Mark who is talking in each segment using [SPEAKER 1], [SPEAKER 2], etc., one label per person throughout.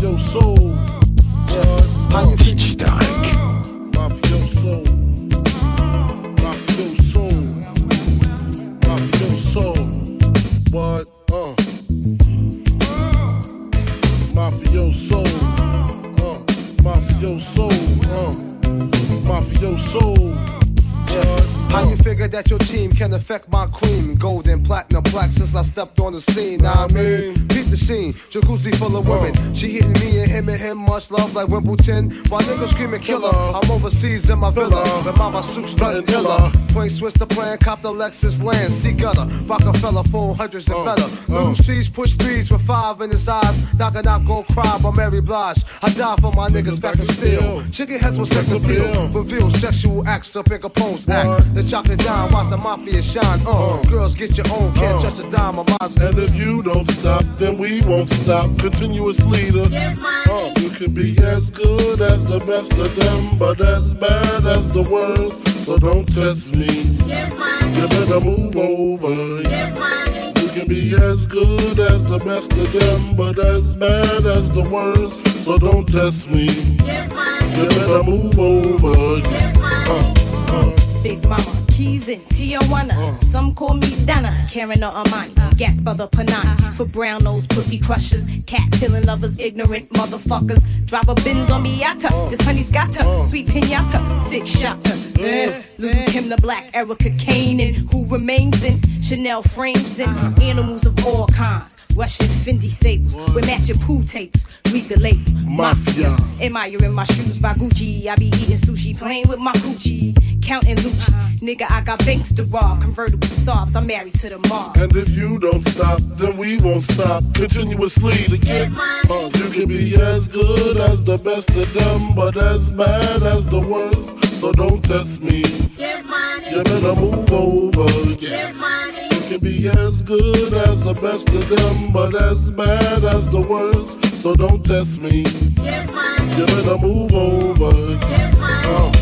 [SPEAKER 1] Mafioso. What?
[SPEAKER 2] How you
[SPEAKER 1] Mafioso. Mafioso. Mafioso. What? Uh. Mafioso. Uh. Mafioso. Uh. Mafioso. What?
[SPEAKER 2] How you figure that your team can affect my cream? Gold and platinum black since I stepped on the scene. I mean, beat the scene. Jacuzzi full of women. She hitting me and him and him much love like Wimbledon. While niggas screaming killer, I'm overseas in my villa. The mama suits nothing iller. Point switch the plan, cop the Lexus land. See gutter, Rockefeller, phone hundreds and better. Little C's push beats with five in his eyes. Knock a knock, gon' cry by Mary Blige. I die for my niggas back in steel. Chicken heads with sex appeal. Reveal sexual acts up in Capone's act. The chocolate dime, watch the mafia shine. Uh, girls get your own, can't touch a dime of mine.
[SPEAKER 1] And if you don't stop, then we won't stop. Continuous leader. Uh, you can be as good as the best of them, but as bad as the worst. So don't test me. You better move over. You can be as good as the best of them, but as bad as the worst. So don't test me. You better move over. Uh, uh.
[SPEAKER 3] Big Mama, Keys in Tijuana. Uh. Some call me Donna, Karen or Amani. Uh. Gas by the Panani. Uh-huh. For brown nose pussy crushers. Cat killing lovers, ignorant motherfuckers. Drop a bins on Miata. Uh. This honey's got her. Sweet pinata. Six shotter. Uh, Little Kim the Black, Erica Kane, and who remains in Chanel frames and uh-huh. animals of all kinds. Russian Fendi sables with matching pool tapes. Read the label.
[SPEAKER 1] Mafia.
[SPEAKER 3] Admiring my shoes by Gucci. I be eating sushi, playing with my Gucci. Counting Lucci. Nigga, I got banks to rob. Convertible sobs, I'm married to the mob.
[SPEAKER 1] And if you don't stop, then we won't stop continuously to get uh, You can be as good as the best of them, but as bad as the worst. So don't test me. You better move over. Yeah. You can be as good as the best of them, but as bad as the worst. So don't test me. You better move over. Uh, uh.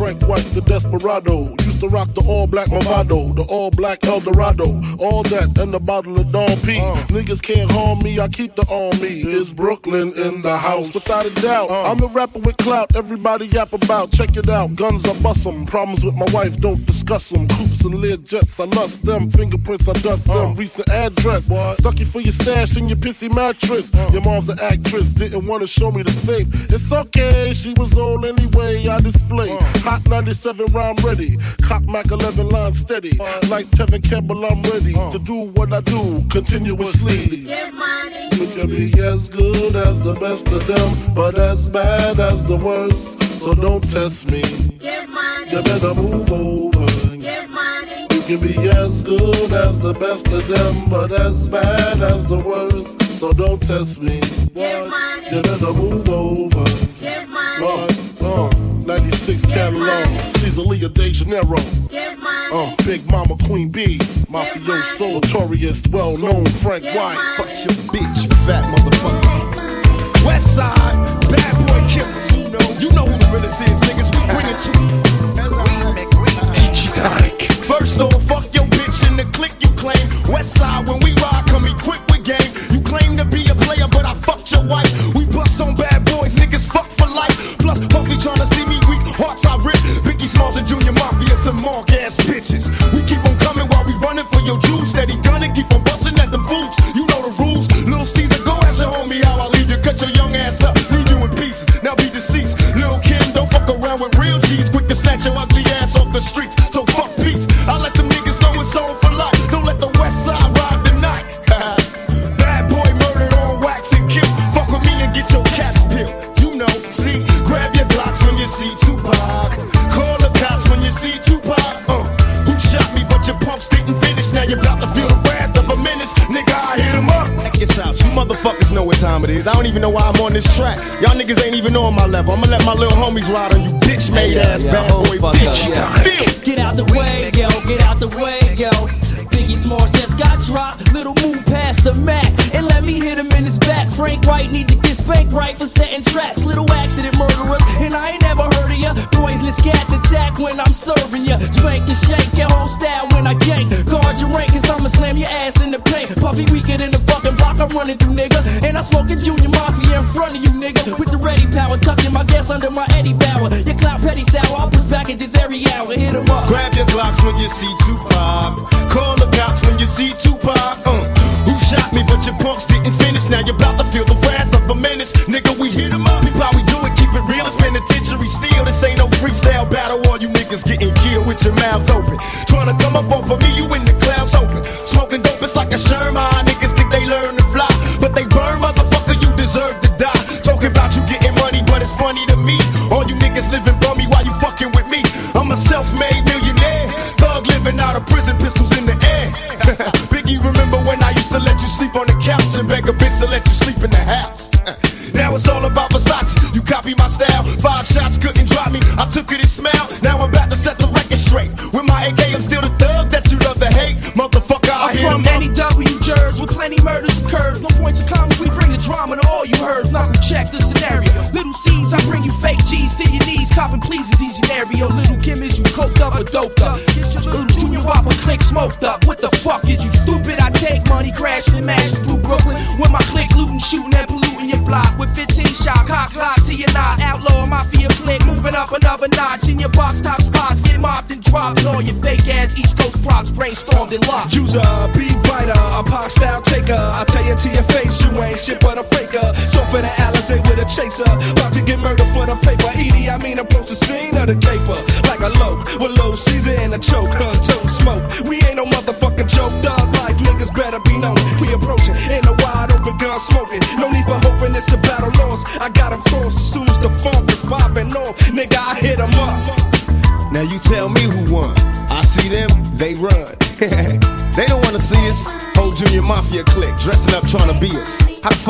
[SPEAKER 1] Frank White, the desperado. Used to rock the all black Movado, the all black Eldorado. All that and the bottle of Dom P. Uh. Niggas can't harm me, I keep the on me. Is Brooklyn in the house? Without a doubt. Uh. I'm a rapper with clout, everybody yap about. Check it out, guns I bust 'em. Problems with my wife, don't discuss them. Coops and lead jets, I lust them. Fingerprints, I dust them. Uh. Recent address. Stucky for your stash in your pissy mattress. Your mom's an actress, didn't wanna show me the safe. It's okay, she was old anyway, I display. Hot 97 round ready. Cock Mac 11 line steady. Like Tevin Campbell, I'm ready to do what I do continuously. You can be as good as the best of them, but as bad as the worst. So don't test me. You better move over. You can be as good as the best of them, but as bad as the worst. So don't test me. You better move over. Uh, uh, 96 catalog, Caesar De Janeiro. Uh, Big Mama Queen B, Mafioso, notorious, well known Frank White.
[SPEAKER 2] Fuck your bitch, you fat motherfucker. West side, bad boy killers. You know, you know who the realest is, niggas. We bring it to you.
[SPEAKER 4] DJ Tarek.
[SPEAKER 2] First off, fuck your bitch in the click you claim. West side, when we ride, come equipped Fucked what time it is. I don't even know why I'm on this track. Y'all niggas ain't even on my level. I'ma let my little homies ride on you, bitch made ass
[SPEAKER 5] yeah,
[SPEAKER 2] bad boy bitch.
[SPEAKER 5] up, yeah. Get out the way, yo, get out the way, yo. Biggie Smalls just got dropped. Little move past the Mac and let me hit him in his back. Frank White need to get spanked right for setting traps. Little accident murderers, and I ain't never heard of ya. Poisonous cats attack when I'm serving ya. Spank and shake your whole style when I gank. Guard your rank, cause I'ma slam your ass in the paint. Puffy weaker than the fucking block Running through, nigga. And I'm smoking Junior Mafia in front of you, nigga with the ready power. Tucking my gas under my Eddie Bauer. Your cloud petty sour, I'll put this every hour. Hit him up.
[SPEAKER 2] Grab your Glocks when you see Tupac. Call the cops when you see Tupac. Uh. Who shot me, but your punks didn't finish. Now you're about to feel the wrath of a menace. Nigga, we hit him up. We do it, keep it real. It's penitentiary steel. This ain't no freestyle battle. All you niggas getting killed with your mouths open. Trying to come up off of me, you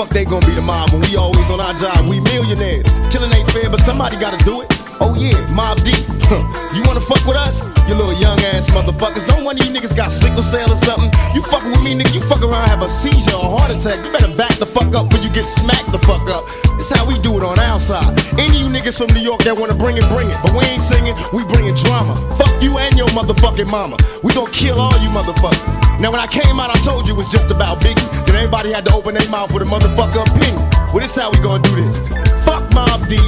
[SPEAKER 2] fuck they gonna be the mob when we always on our job? We millionaires. Killing ain't fair, but somebody gotta do it. Oh yeah, Mob D. you wanna fuck with us? You little young ass motherfuckers. No one of you niggas got sickle cell or something. You fucking with me, nigga. You fuck around, have a seizure or heart attack. You better back the fuck up before you get smacked the fuck up. It's how we do it on our side. Any you niggas from New York that wanna bring it, bring it. But we ain't singing, we bringing drama. Fuck you and your motherfucking mama. We gonna kill all you motherfuckers. Now when I came out, I told you it was just about Biggie. Then everybody had to open their mouth with a motherfucker opinion. Well, this how we gonna do this. Fuck Mobb Deep,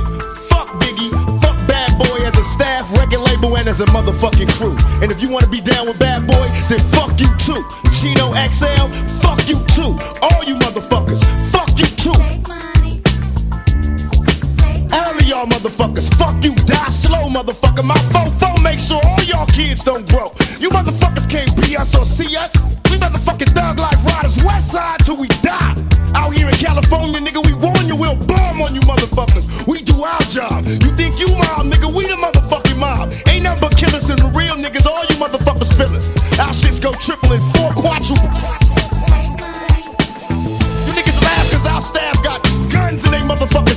[SPEAKER 2] fuck Biggie, fuck Bad Boy as a staff, record label, and as a motherfucking crew. And if you wanna be down with Bad Boy, then fuck you too. Chino XL, fuck you too. All you motherfuckers, fuck you too. All of y'all motherfuckers, fuck you, die slow, motherfucker. My fofo make sure all y'all kids don't grow. You motherfuckers can't be us or see us. We motherfucking thug like riders, west side till we die. Out here in California, nigga, we warn you, we'll bomb on you motherfuckers. We do our job. You think you mob, nigga, we the motherfucking mob. Ain't nothing but killers and the real niggas, all you motherfuckers feel us. Our shits go triple and four quadruple. You niggas laugh cause our staff got guns in they motherfuckers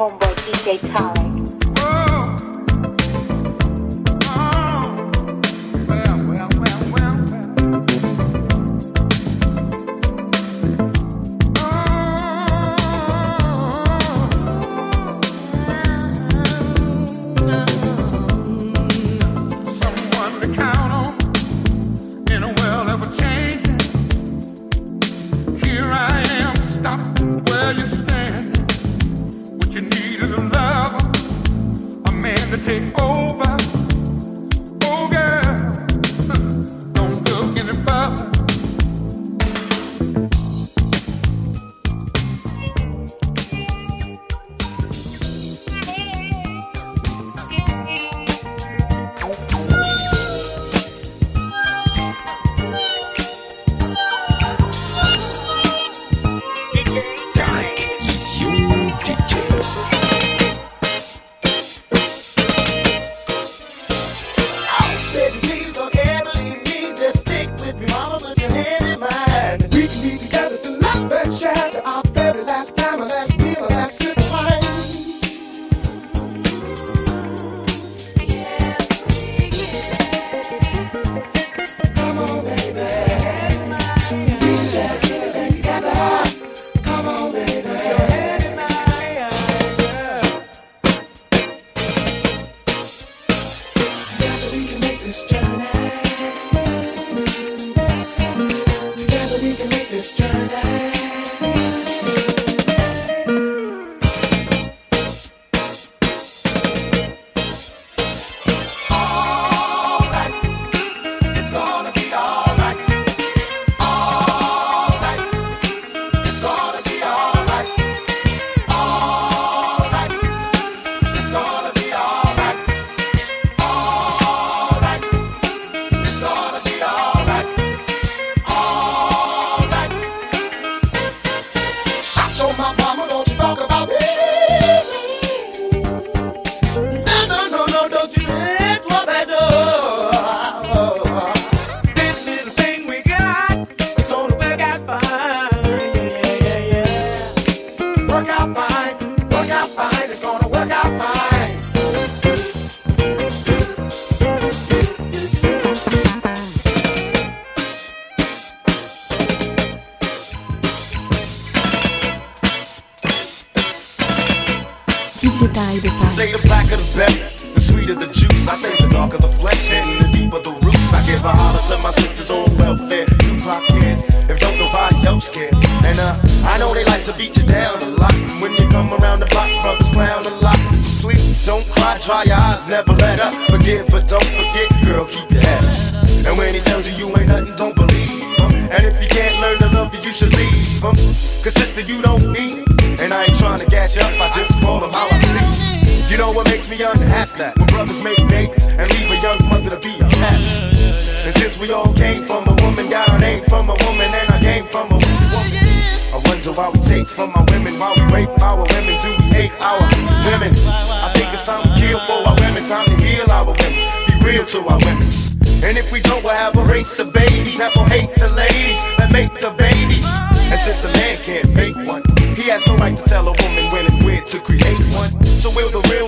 [SPEAKER 6] homeboy DJ Tarek.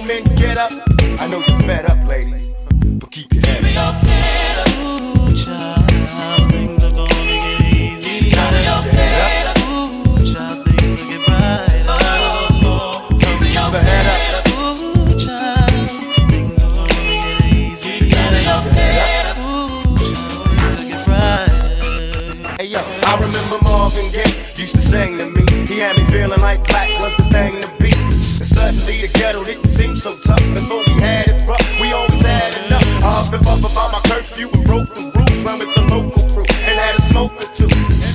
[SPEAKER 7] men get up. I
[SPEAKER 8] know you're fed up, ladies, but keep your head up. Ooh, child, things are gonna get. Gotta keep your head up. Child, things Keep your head up. Hey yo, I remember Marvin Gaye used to sing to me. He had me feeling like black was the thing to be the ghetto didn't seem so tough before we had it rough. We always had enough. I up and about my curfew and broke the rules, ran with the local crew and had a smoke or two.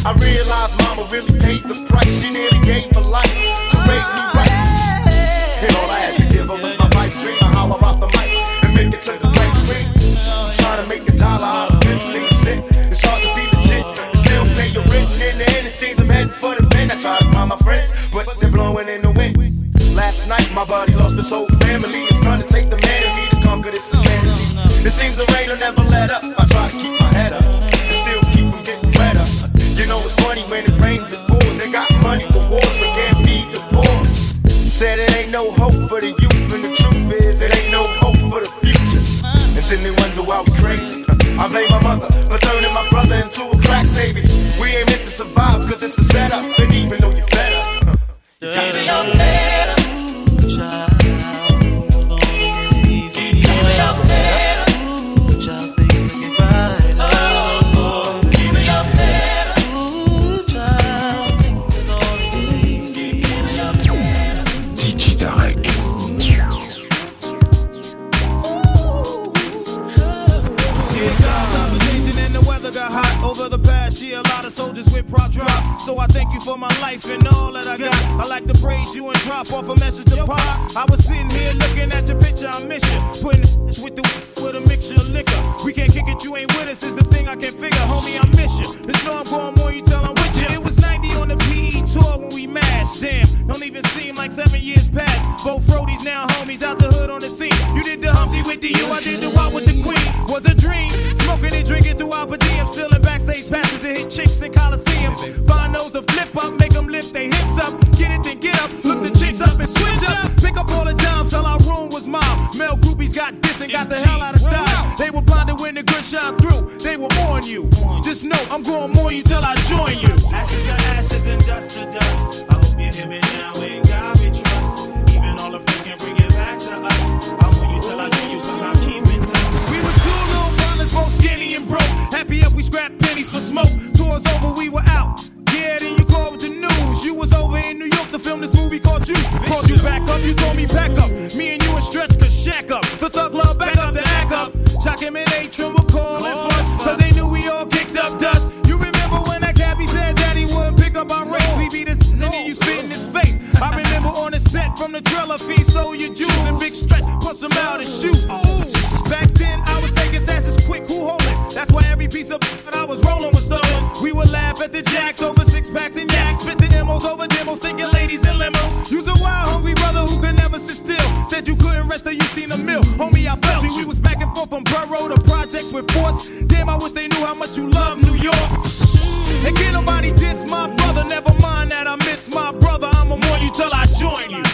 [SPEAKER 8] I realized mama really paid the price. She nearly gave her life to raise me. got the hell out of Dodge. They were blinded when the good shot through. They were on you. Just know I'm going more you till I join you. Ashes to ashes and dust to dust. I hope you hear me now in God we trust. Even all the praise can bring it back to us. I want you till I do you cause I'm keeping touch. We were two little brothers, both skinny and broke. Happy up, we scrapped pennies for smoke. Tours over, we were out. Yeah, then you called with the news. You was over in New York to film this movie called Juice. Called you back up, you told me back up. a driller, fiend stole your jewels and big stretch, bust them out and shoot. Back then, I was taking asses quick, who holding? That's why every piece of that I was rolling was stolen. We would laugh at the jacks over six packs and yaks, spit the demos over demos, thinking ladies in limos. You's a wild, hungry brother who could never sit still. Said you couldn't rest till you seen a mill, Homie, I felt you. We was back and forth from borough to projects with forts. Damn, I wish they knew how much you love New York. And can't nobody diss my brother, never mind that I miss my brother. I'ma mourn you till I join you.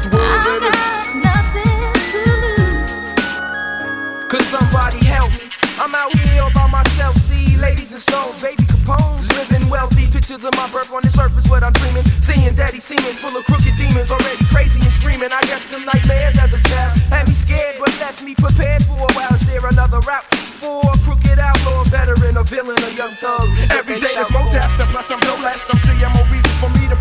[SPEAKER 2] world. I got nothing to lose.
[SPEAKER 9] Could somebody help me? I'm out here all by myself. See, ladies and stones, baby Capone. Living wealthy, pictures of my birth on the surface, what I'm dreaming. Seeing daddy seeming full of crooked demons, already crazy and screaming. I guess them nightmares as a child had me scared, but left me prepared for a while. Is there another route for a crooked outlaw, veteran, a villain, a young thug? Every day there's more death, and plus I'm no less. I'm seeing more reasons for me to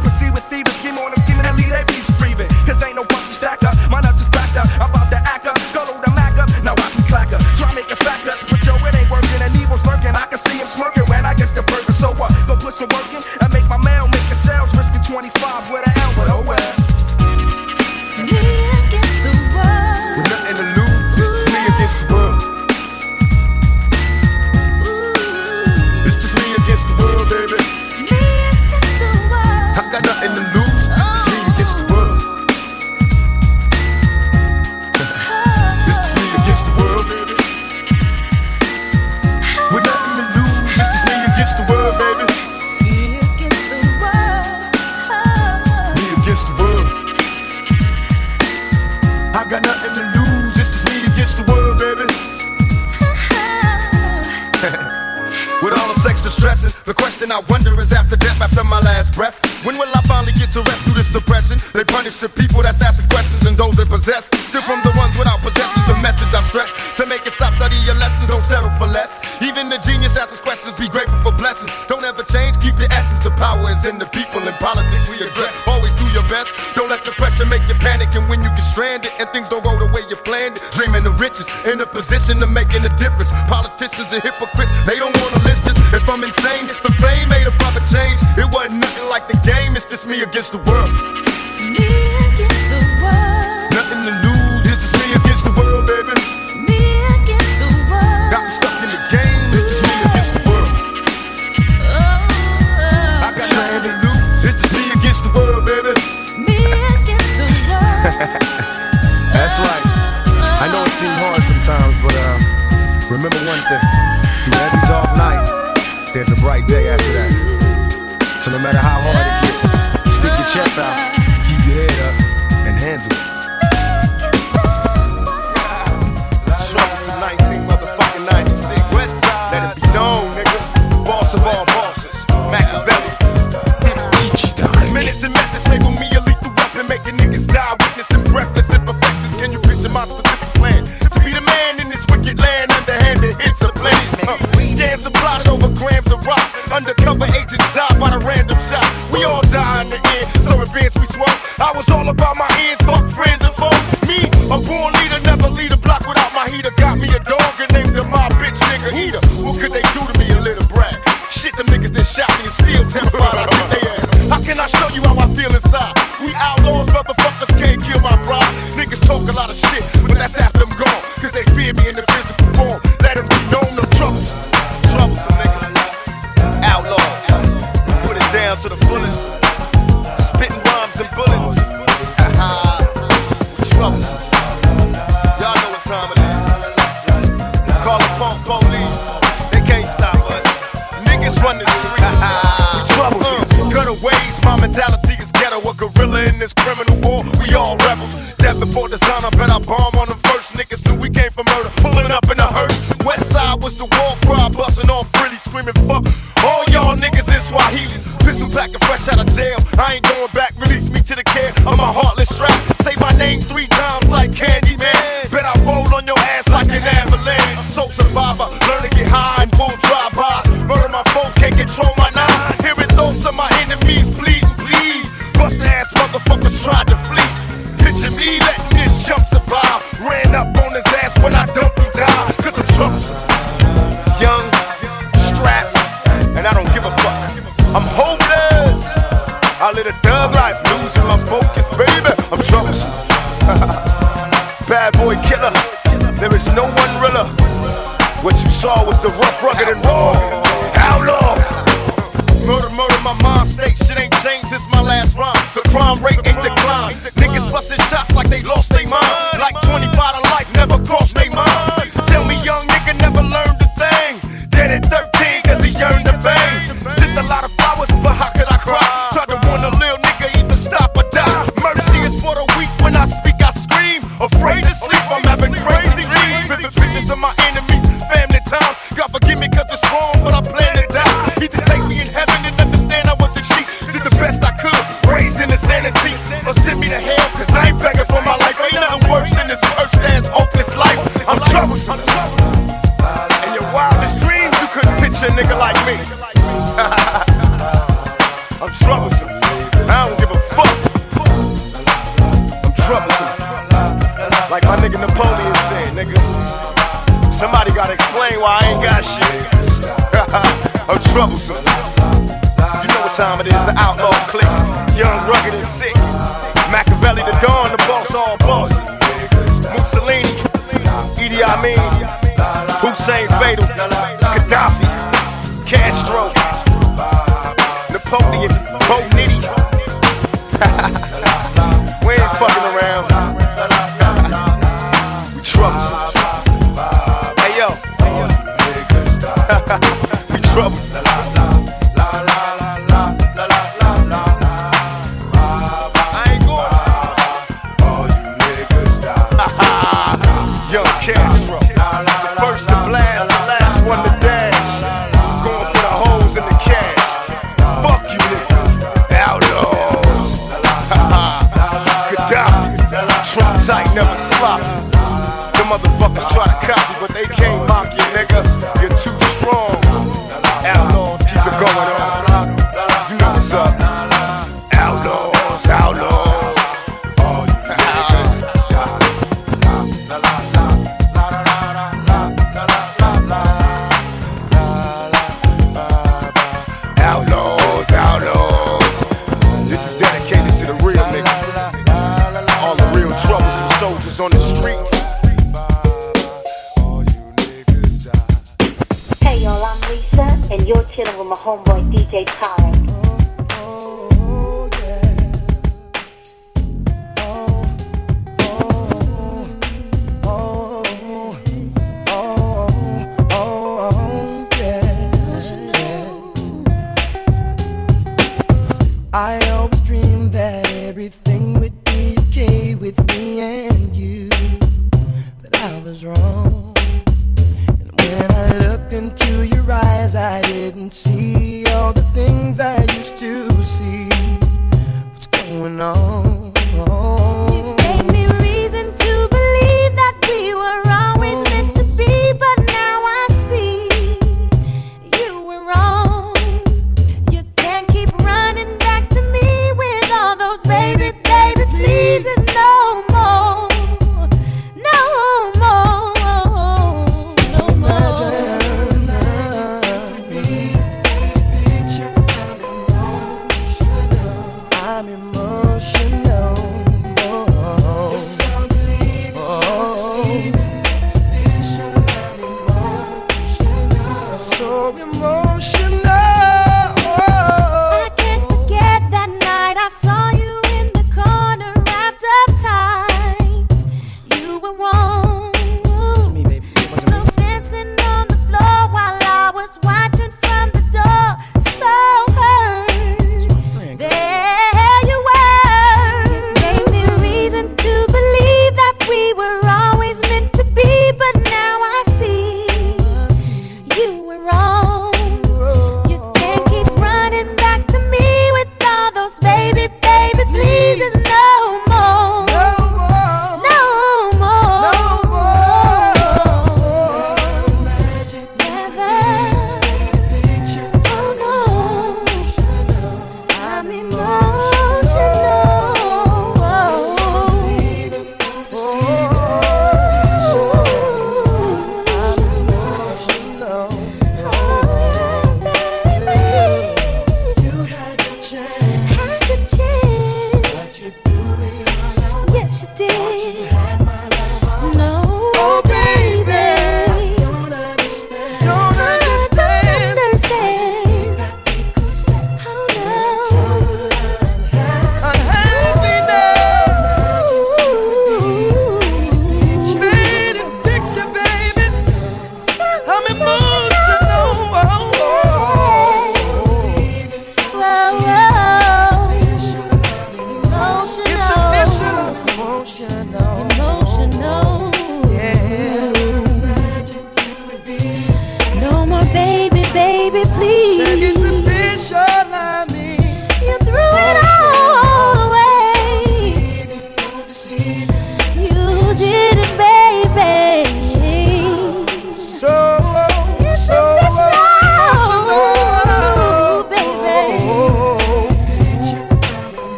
[SPEAKER 2] in a position of making a difference. Politicians are hypocrites, they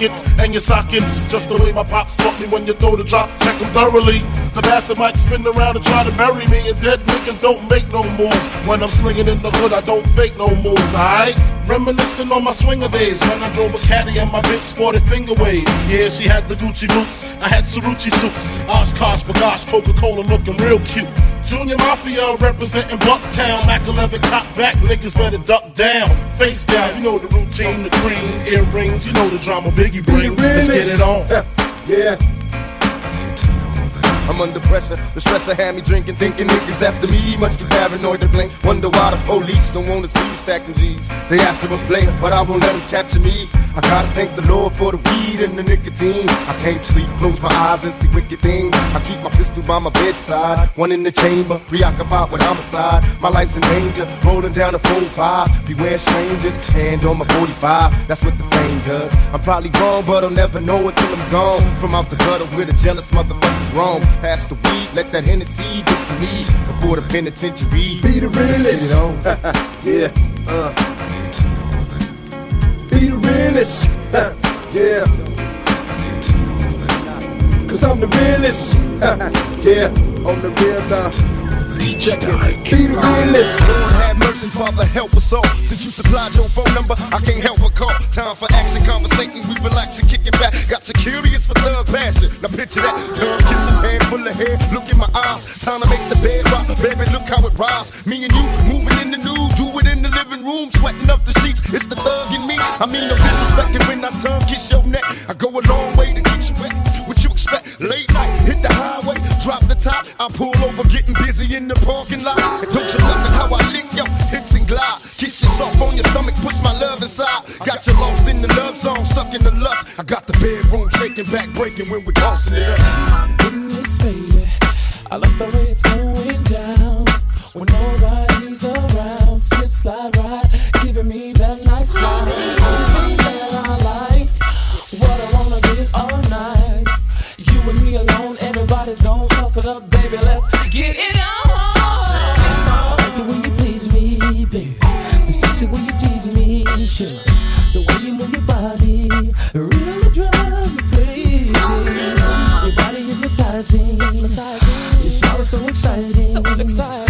[SPEAKER 1] pockets and your sockets. Just the way my pops taught me when you throw the drop, check them thoroughly. The bastard might spin around and try to bury me, and dead niggas don't make no moves. When I'm slinging in the hood, I don't fake no moves, alright? Reminiscing on my swinger days when I drove a caddy and my bitch sported finger waves. Yeah, she had the Gucci boots, I had Cerruti suits. OshKosh B'gosh, Coca-Cola looking real cute. Junior Mafia representing Bucktown. Mac 11 cop back, niggas better duck down. Face down, you know the routine, the green earrings, you know the drama Biggie bring. Let's get it on.
[SPEAKER 5] yeah.
[SPEAKER 2] Under pressure. The stressor had me drinking, thinking niggas after me. Much too paranoid to blink. Wonder why the police don't wanna see me stacking G's. They after a play, but I won't let them capture me. I gotta thank the Lord for the weed and the nicotine. I can't sleep, close my eyes and see wicked things. I keep my pistol by my bedside, one in the chamber, preoccupied with homicide. My life's in danger, rolling down a 4-5. Beware strangers, hand on my 45. That's what the fame does. I'm probably wrong, but I'll never know until I'm gone. From out the gutter where the jealous motherfuckers roam. Pass the weed, let that Hennessy get to me before the penitentiary.
[SPEAKER 5] Be the realest.
[SPEAKER 2] get it on.
[SPEAKER 5] yeah, uh. Be the realest. yeah. Cause I'm the realest. yeah, on the real now. Check it. Be the realest.
[SPEAKER 2] Lord have mercy, Father, help us all. Since you supplied your phone number, I can't help but call. Time for action, conversating, we relaxing, kicking back. Got you curious for thug passion. Now picture that, tongue kissing, hand full of hair. Look in my eyes, time to make the bed rock. Baby, look how it rise. Me and you moving in the nude, do it in the living room, sweating up the sheets. It's the thug in me. I mean, no disrespecting when I tongue kiss your neck. I go a long way to get you wet. Expect? Late night, hit the highway, drop the top. I pull over, getting busy in the parking lot. And don't you love it how I lick your hips and glide? Kiss yourself on your stomach, push my love inside. Got you lost in the love zone, stuck in the lust. I got the bedroom shaking, back breaking when we're tossing it up.
[SPEAKER 10] Goodness, baby, I love the way it's going down. When nobody's around, slip, slide, right, giving me that nice ride. Toss it up, baby. Let's get it on. The way you please me, baby. The sexy way you tease me, sure. The way you move your body really drives me crazy. Your body hypnotizing. Your smile is so exciting. So exciting.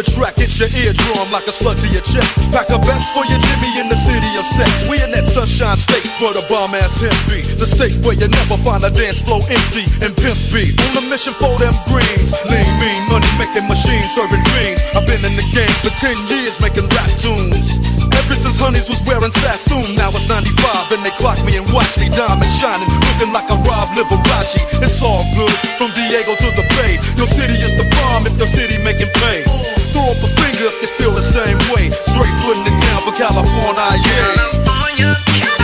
[SPEAKER 10] The
[SPEAKER 11] track hits your eardrum like a slug to your chest. Pack a vest for your Jimmy in the city of sex. We in that sunshine state where the bomb ass hemp. The state where you never find a dance floor empty and pimp speed. On a mission for them greens. Lean, mean, money making machines serving fiends. I've been in the game for 10 years making rap tunes. Ever since Honeys was wearing Sassoon, now it's 95 and they clock me and watch me diamond shining, looking like a Rob Liberace. It's all good from Diego to the Bay. Your city is the bomb if your city making pay. Throw up a finger if you feel the same way. Straight putting it down for California, yeah. West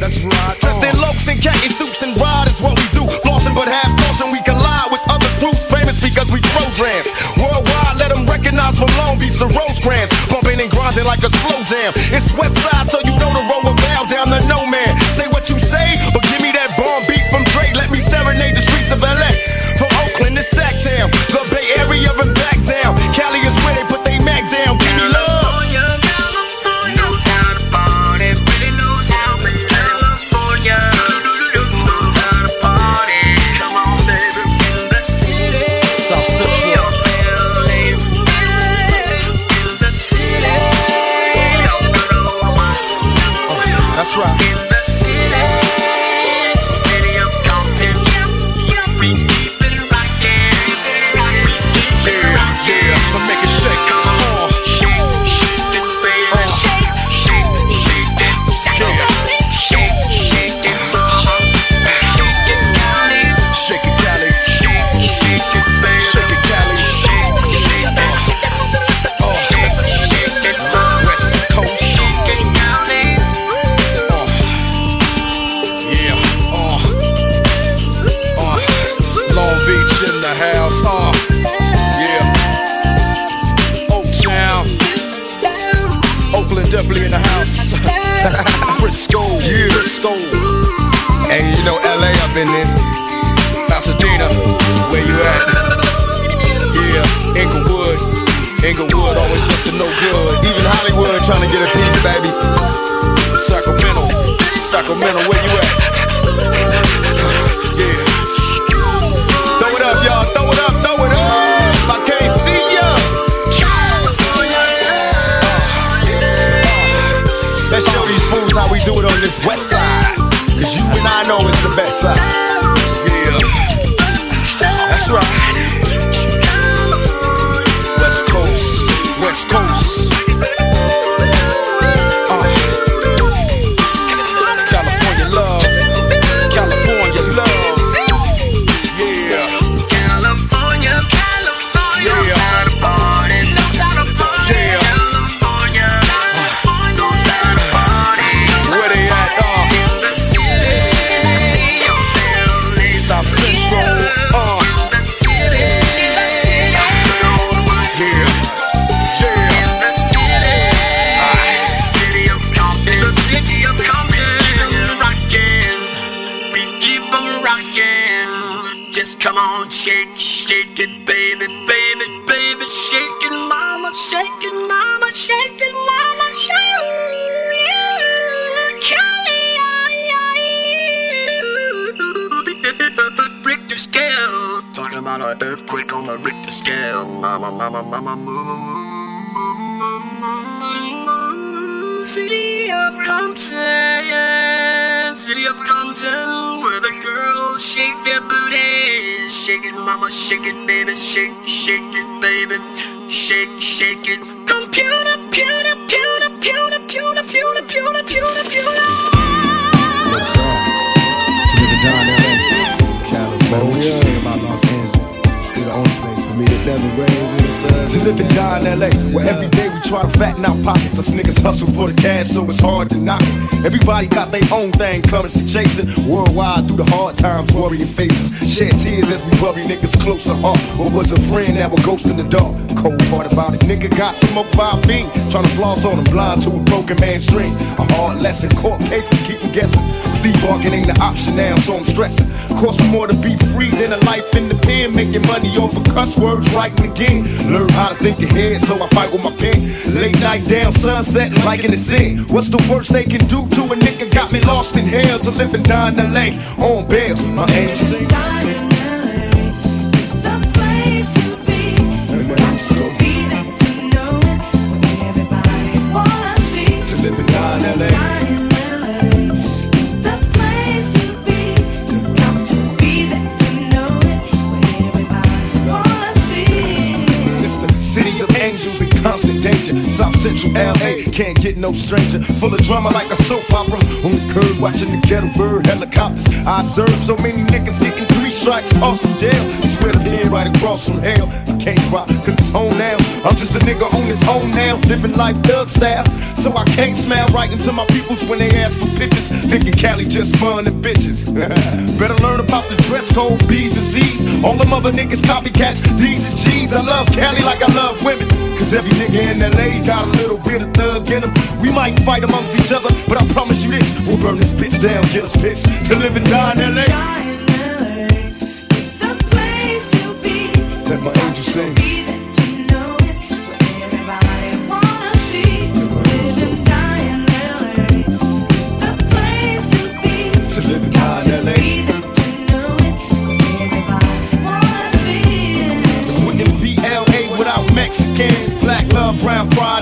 [SPEAKER 11] That's right.
[SPEAKER 2] Dressed in locs and khaki suits and ride is what we do. Flossing but half caution, we collide with other crews famous because we throw drams. Worldwide, let them recognize from Long Beach to Rosecrans. Bumping and grinding like a slow jam. It's West Side, so you
[SPEAKER 11] mama, shake it, mama, shake it. Richter scale, talking about an earthquake on the Richter scale. Mama, mama, mama, move. City of Compton, city of Compton, where the girls shake their booties. Shake it, mama, shake it, baby, shake, shake it, baby, shake, shake it. Computer,
[SPEAKER 2] California. What you say about Los me that never rains in the sun. To live and die in LA, where every day we try to fatten our pockets. Us niggas hustle for the cash, so it's hard to knock. Everybody got their own thing coming, so chasing worldwide through the hard times, worrying faces. Shed tears as we bury niggas close to heart. What was a friend that was ghost in the dark? Cold part about it, nigga got smoked by a fiend. Trying to floss on him, blind to a broken man's dream. A hard lesson, court cases keep him guessing. Plea barking ain't the option now, so I'm stressing. Cost me more to be free than a life in the pen. Making money off of cuss words, writing again. Learn how to think ahead, so I fight with my pen. Late night down, sunset, like in the zen. What's the worst they can do to a nigga? Got me lost in hell to live and die in LA on bail. My angel sing. Central LA can't get no stranger. Full of drama like a soap opera. On the curb watching the ghetto bird helicopters. I observe so many niggas getting three strikes off from jail. Swear to be right across from hell. I can't rock cause it's home now. I'm just a nigga on his own now. Living life thug style. So I can't smile right into my peoples when they ask for pictures. Thinking Cali just fun and bitches. Better learn about the dress code, B's and C's. All them other niggas copycats. These is G's. I love Cali like I love women. Cause every nigga in LA got little bit of thug in him. We might fight amongst each other, but I promise you this. We'll burn this bitch down, get us pissed to live and die in LA. Let my angel sing.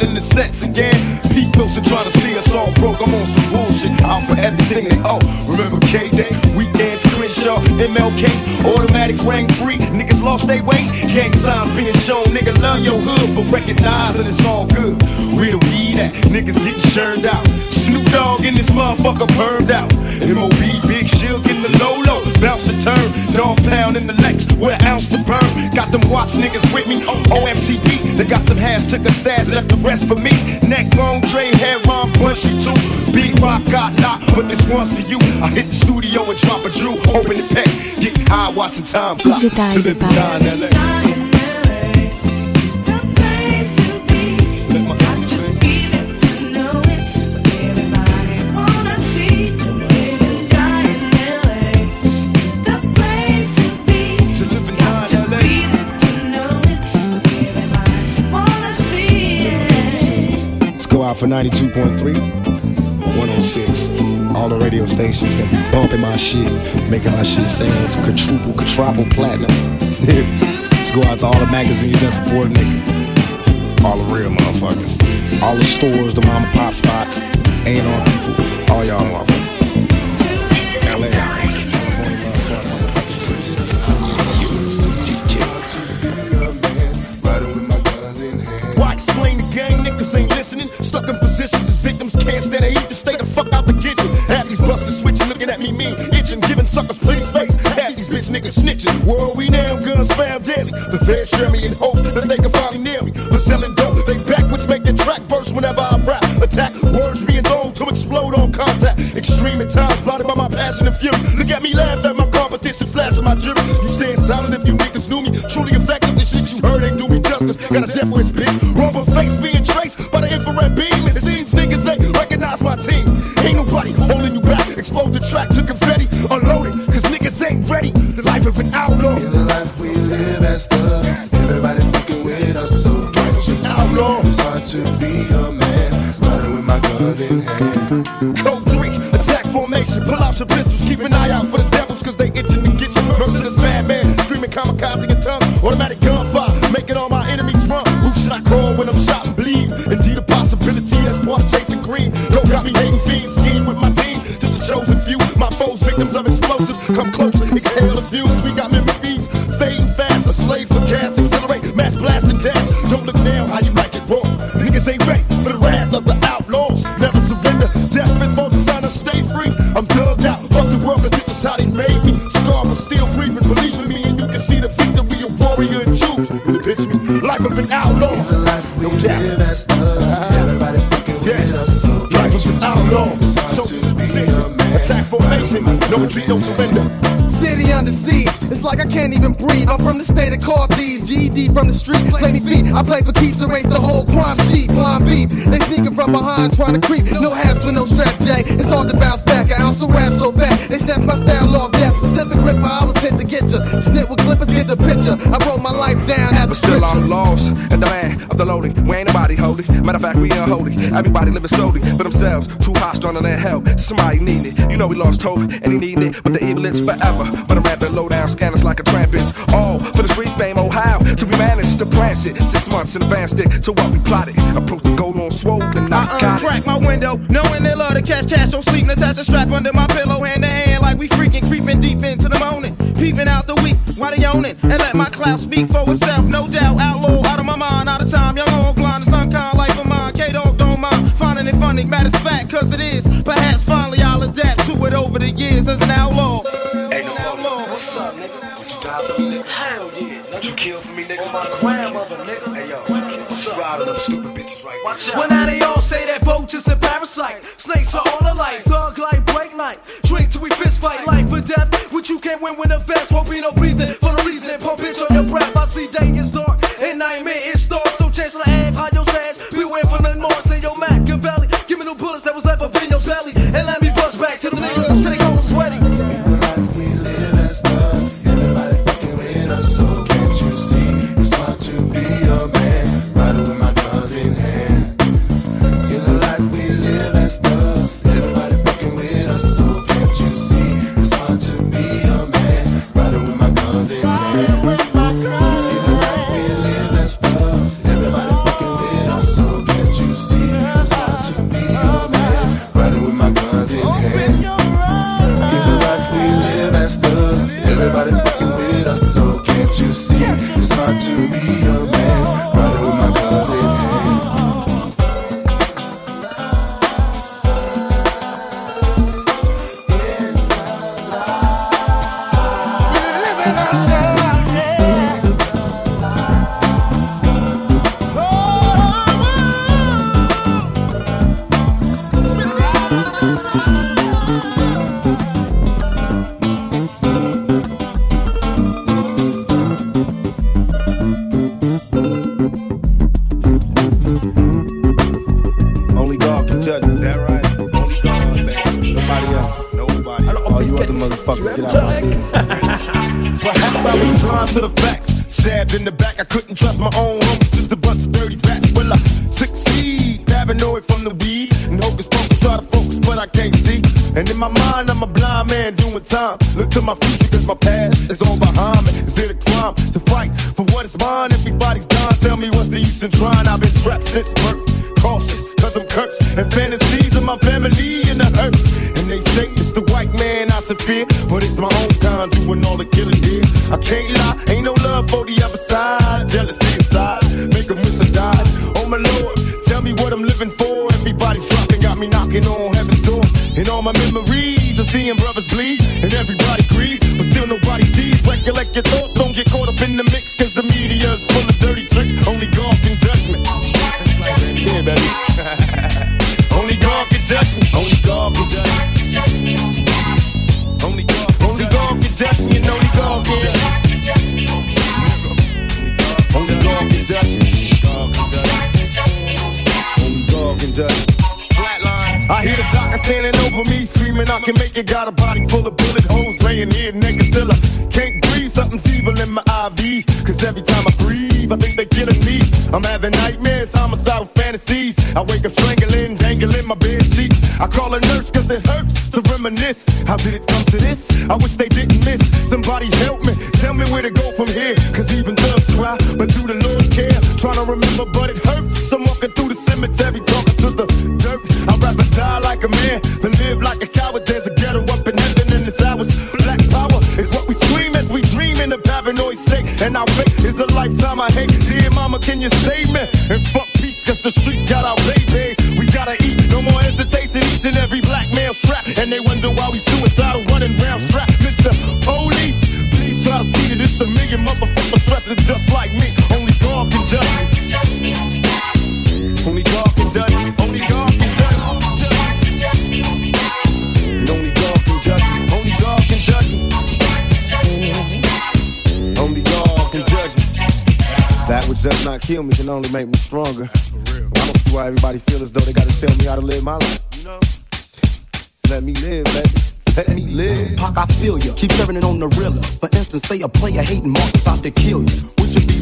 [SPEAKER 2] In the sets again. People are trying to see us all broke. I'm on some bullshit. Out for everything they owe. Remember K Day, weekends, Crenshaw, MLK, automatics rang free. Niggas lost their weight. Gang signs being shown. Nigga love your hood, but recognize that it's all good. Where the weed at? Niggas getting churned out. Snoop Dogg in this motherfucker burned out. MOB, Big Suge in the low low. Bounce and turn. Dog pound in the Lex with an ounce to burn. Got them Watts niggas with me. Oh, OMCP. They got some hash, took a stash, left the rest for me. Neck long, Dre, hair on, punch you too. Big rock got knocked, but this one's for you. I hit the studio and drop a Drew, open the pack, getting high, watching time fly.
[SPEAKER 12] Digital
[SPEAKER 2] To live and die LA. For 92.3, 106. All the radio stations that be bumping my shit, making my shit sound quadruple, quadruple platinum. Let's go out to all the magazines that support nigga. All the real motherfuckers. All the stores, the mom and pop spots, ain't on people, all y'all motherfuckers. Daily. The feds share me in hopes that they can long. It's hard to be a man with my in hand. Code three, attack formation. Pull out your pistols, keep an eye out for the devils, cause they itching to get you. Merciless madman, screaming kamikaze in tongue. Automatic gunfire, making all my enemies run. Who should I call when I'm shot and bleed? Indeed, a possibility that's part of chasing green. Don't got me hating fiends, scheme with my team. Just a chosen few, my foes, victims of explosives. Come
[SPEAKER 4] trying to creep. No hats with no strap, J. It's hard to bounce back. Ounce of rap so bad, they snatch my style off. That specific grip, I was sent to get ya. Snip with clippers, get the picture. I wrote my life down as a
[SPEAKER 10] But still. I'm lost in the land of the lowly. We ain't nobody holy. Matter of fact, we unholy. Everybody living solely for themselves. Too hot, stronger than hell. Somebody need it. You know we lost hope and he needing it. But the evil it's forever. But I'm rapping low down scanners like a trampist. All for the street fame. Oh we managed to branch it. Six months in advance stick to what we plotted. Approach the goal on swole and I
[SPEAKER 9] I
[SPEAKER 10] got it.
[SPEAKER 9] uncrack my window, knowing they love to catch cash. Don't sleep, attach a strap under my pillow, hand to hand, like we freaking creeping deep into the morning. Peeping out the week, why they own it? And let my clout speak for itself, no doubt. Outlaw, out of my mind, out of time. Young on blind, the sun kind life of mine. K Dog don't mind, finding it funny. Matters fact, cause it is. Perhaps finally I'll adapt to it over the years as an outlaw.
[SPEAKER 13] Hey, no, hold What's up, nigga? Would you die for me, nigga? Hell yeah. Would you kill for me, nigga? On my grandmother, nigga. Hey, yo. What's up? Ride them stupid bitches right Watch
[SPEAKER 5] Well, now they all say that vultures and parasite. Snakes are all alike, thug like break night. Drink till we fist fight, life or death. What you can't win with a vest, won't be no breathing. For no reason, pump bitch on your breath. I see day is dark, and nightmare is dark. So Chancellor Ave, hide your stash. Beware from the north, say your Mac and Machiavelli. Give me no bullets that was left up in your belly. And let me bust back to the niggas instead of going sweaty.
[SPEAKER 2] Everybody I'm having nightmares, homicidal fantasies. I wake up strangling, dangling my bed sheets. I call a nurse cause it hurts to reminisce. How did it come to this? I wish they didn't miss. Somebody help me, tell me where to go from here. Cause even thugs cry, but do the Lord care? Trying to remember, but it hurts. I'm walking through the cemetery, talking to the dirt. I'd rather die like a man than live like a coward. There's a ghetto up in heaven in this hours. Black power is what we scream as we dream in the paranoid state. And our fate is a lifetime I hate. And fuck peace, cause the streets got our babies. We gotta eat, no more hesitation. Each and every black male strapped. And they wonder why we suicidal running round strapped. Mr. Police, please try to see that it's a million motherfuckers dressing just like me. Which does not kill me can only make me stronger. I don't see why everybody feel as though they gotta tell me how to live my life. You know? Let me live, baby. Let me live.
[SPEAKER 14] Pac, I feel ya. Keep serving it on the realer. For instance, say a player hating Marcus out to kill you.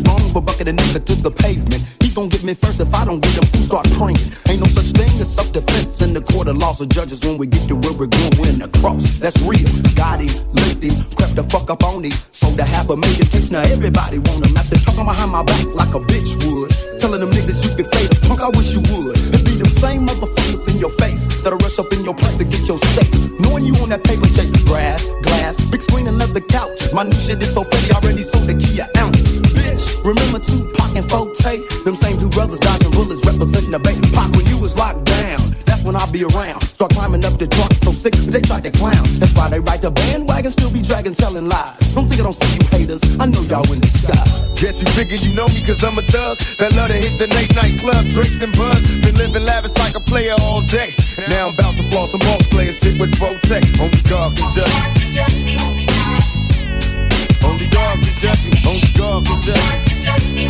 [SPEAKER 14] Wrong for bucket a nigga to the pavement? He gon' get me first if I don't get him. Who start praying? Ain't no such thing as self-defense in the court of law. of judges when we get to where we're going. We're in the cross. That's real. Got him, licked him, crept the fuck up on him. Sold a half a million tapes. Now everybody want him. After talking behind my back like a bitch would. Telling them niggas you could fade a Punk, I wish you would. It be them same motherfuckers in your face that'll rush up in your place to get your safe. Knowing you on that paper chase, grass, glass, big screen and leather couch. My new shit is so fatty, already sold the key an ounce. Bitch, remember Tupac and 4-Tay? Them same two brothers dodging bullets, representing the bank. Pop when you was locked down. That's when I'll be around. Start climbing up the truck, so sick, they tried to clown. That's why they ride the bandwagon, still be dragging, telling lies. Don't think I don't see you haters, I know y'all in disguise.
[SPEAKER 2] Guess you figure you know me cause I'm a thug That love to hit the late night club, drink and buzz Been living lavish like a player all day Now I'm about to floss some boss player shit with Protect Only God can judge me Only God can judge me Only God can judge me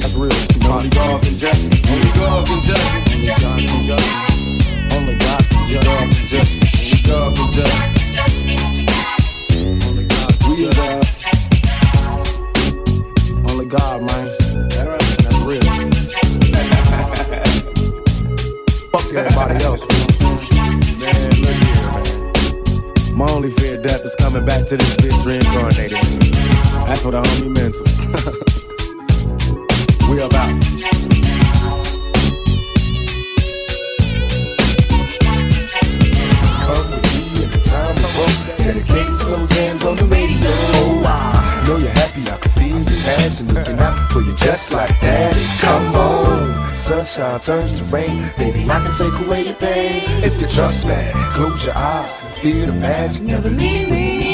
[SPEAKER 2] That's real Only God can judge me Only God can judge me Only God can judge me Only God can judge. me Only God can judge me Only God can judge me only God, man. That's real. Fuck everybody else. Man, look here, man. My only fear of death is coming back to this
[SPEAKER 15] in the time of roll. Dedicated slow jams on the radio. Oh, I know you're happy. I can feel your passion looking out for you just like that. Come on, sunshine turns to rain. Baby, I can take away your pain. If you trust me, close your eyes and feel the magic. Never leave me.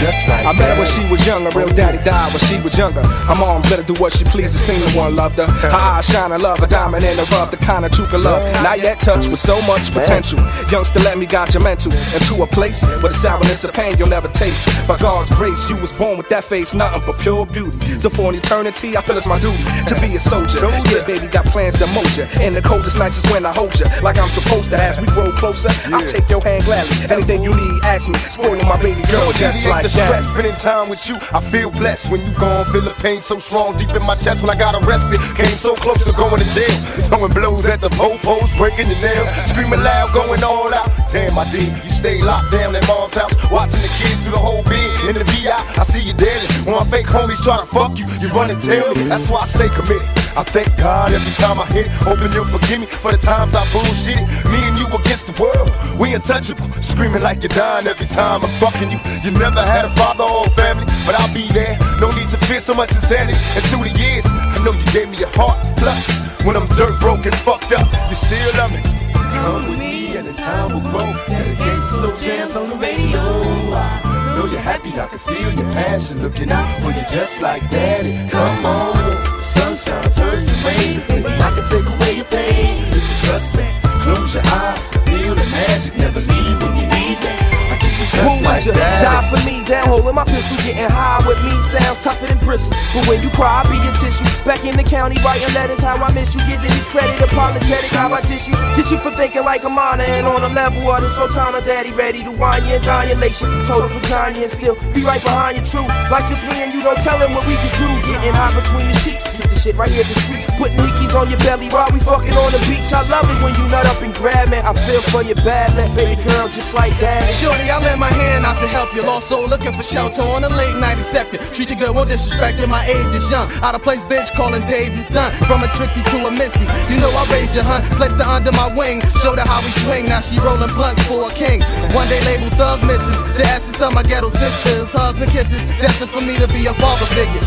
[SPEAKER 15] I just like
[SPEAKER 10] I met her when she was younger, real daddy died when she was younger. Her mom let her do what she pleased, the same one loved her. Her eyes shine, I love a diamond and the rough, the kind of truth can love. Not yet touched with so much potential. Youngster, let me guide your mental into a place where the sourness of pain you'll never taste. By God's grace, you was born with that face, nothing but pure beauty. So for an eternity, I feel it's my duty to be a soldier. Yeah, baby, got plans to mold ya. In the coldest nights is when I hold ya, like I'm supposed to. As we grow closer, I'll take your hand gladly. Anything you need, ask me. Spoiling my baby girl just like.
[SPEAKER 2] Stress spending time with you. I feel blessed when you gone. Feel the pain so strong deep in my chest when I got arrested. Came so close to going to jail. Throwing blows at the post, breaking your nails. Screaming loud, going all out. Damn, my D, you stay locked down in mom's house. Watching the kids through the whole bed. In the VI, I see you daily. When my fake homies try to fuck you, you run and tell me. That's why I stay committed. I thank God every time I hit it. Hoping you'll forgive me for the times I bullshit. Me and you against the world. We untouchable. Screaming like you're dying every time I'm fucking you. You never had a father or family, but I'll be there. No need to fear so much insanity. And through the years, I know you gave me a heart. Plus, when I'm dirt broken, fucked up, you still love me. Come with me and the time will grow. Dedicated slow jams on the radio. I know you're happy, I can feel your passion looking out for you just like daddy. Come on, sunshine turns to rain. Baby, I can take away your pain. If you trust me, close your eyes and feel the magic. Never leave when you need me. I keep you just
[SPEAKER 9] would
[SPEAKER 2] like
[SPEAKER 9] you
[SPEAKER 2] that.
[SPEAKER 9] die for me? Down holding my pistol, getting high with me sounds tougher than bristle. But when you cry, I be your tissue. Back in the county, writing letters, how I miss you. Giving me credit, apologetic, how I dish you. Get you for thinking like I'm on and on a level of time, my daddy ready to wine you and dine you. Lace you from total vagina and still be right behind you, true. Like just me and you don't tell him what we can do. Get getting hot between the sheets. Keep the shit right here discreet. Putting hickeys on your belly while we fucking on the beach. I love it when you nut up and grab me. I feel for your bad left baby girl just like that.
[SPEAKER 16] Shorty, I let my hand out to help you. Lost soul looking for shelter on a late night, accept you. Treat you good, won't disrespect you. My age is young. Out of place, bitch, calling days is done. From a Trixie to a Missy. You know I raised your hunt, placed her under my wing. Showed her how we swing. Now she rolling blunts for a king. One day label thug misses. The asses of my ghetto sisters. Hugs and kisses. That's just for me to be a father figure.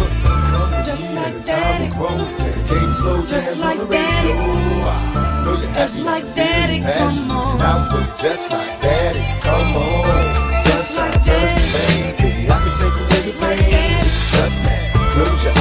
[SPEAKER 15] Just like daddy. Dedicated slow
[SPEAKER 12] Just like
[SPEAKER 15] on the radio. I know
[SPEAKER 12] Just like daddy,
[SPEAKER 15] passion.
[SPEAKER 12] come on.
[SPEAKER 15] Now just like daddy. Come on. To. Baby, I can take away your pain. Trust me. Close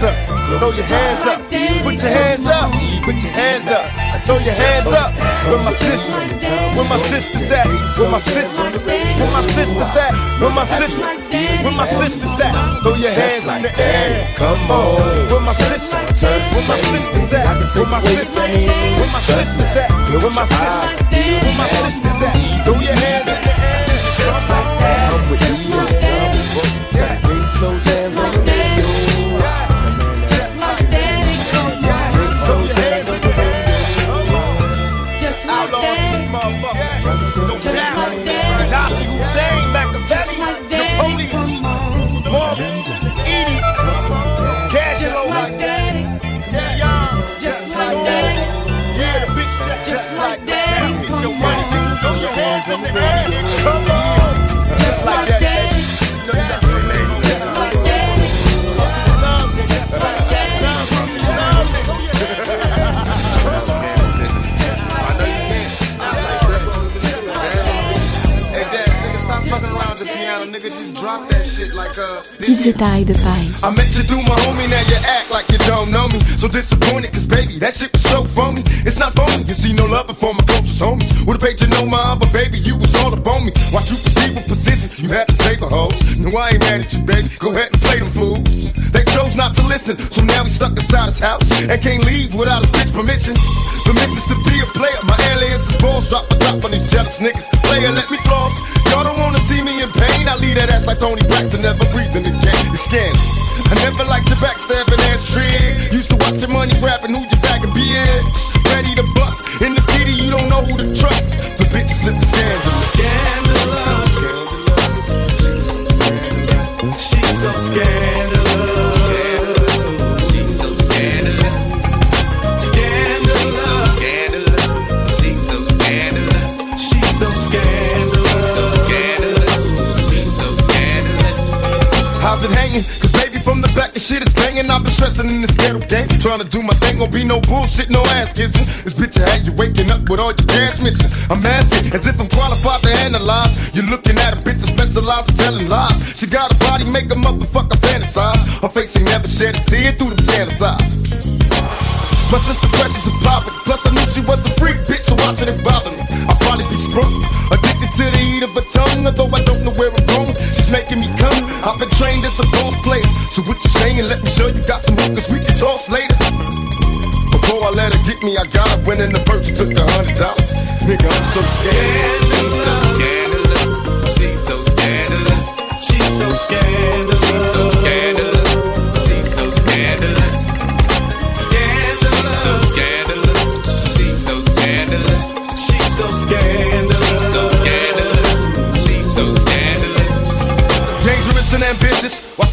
[SPEAKER 2] hands up. Throw your hands up. Put your hands up. Put your hands up. Throw your hands up. Where my sisters? Where my sisters at? Where my sisters? Where my sisters at? Where my sisters? Where my sisters at? Throw your hands in the air.
[SPEAKER 15] Come on.
[SPEAKER 2] Where my sisters? Where my sisters at? Where my sisters? Where my sisters at? Where my sisters? Where my sisters at? Throw your hands in the air.
[SPEAKER 15] Just like that. Come with we slow jams
[SPEAKER 17] piano, nigga. Just drop that shit like.
[SPEAKER 18] DJ Taille de Paille.
[SPEAKER 2] I met you through my homie, now you act like you don't know me. So disappointed, baby, that shit was so phony. It's not phony, you see no love before my closest homies. Would've paid you no mind, but baby, you was all up on me. Watch you perceive a position, you had to take a hoes. No, I ain't mad at you, baby. Go ahead and play them fools. They chose not to listen, so now we stuck inside his house and can't leave without his bitch permission. Permissions to be a player, my alias is balls. Drop a drop on these jealous niggas. Player, let me floss. Y'all don't wanna see me in pain. I leave that ass like Toni Braxton, never breathing again. It's scandalous. I never liked your backstabbing ass trick. Used to watch your money grabbing who you and bitch. Ready to bust. In the city, you don't know who to trust. The bitch slip scandalous. Scandalous. How's it hanging? Cause baby, from the back, the shit is banging. I've been stressing in this ghetto game. Trying to do my thing, gon' be no bullshit, no ass kissing. This bitch I had you waking up with all your cash missing. I'm asking as if I'm qualified to analyze. You're looking at a bitch that specializes in telling lies. She got a body, make a motherfucker fantasize. Her face ain't never shed a tear through the scandal's eyes. My sister precious and. Plus, I knew she was a freak bitch, so why should it bother me? I'll probably be sprung. Addicted to the heat of her tongue, although I don't know where I'm going. She's making me come. I've been trained as a boss player. So, what you saying? Let me show you got some hookers we can toss later. Before I let her get me, I got her winning the purse, took a hundred dollars. Nigga, I'm so scared. She's so scandalous. She's so scandalous. She's so scandalous.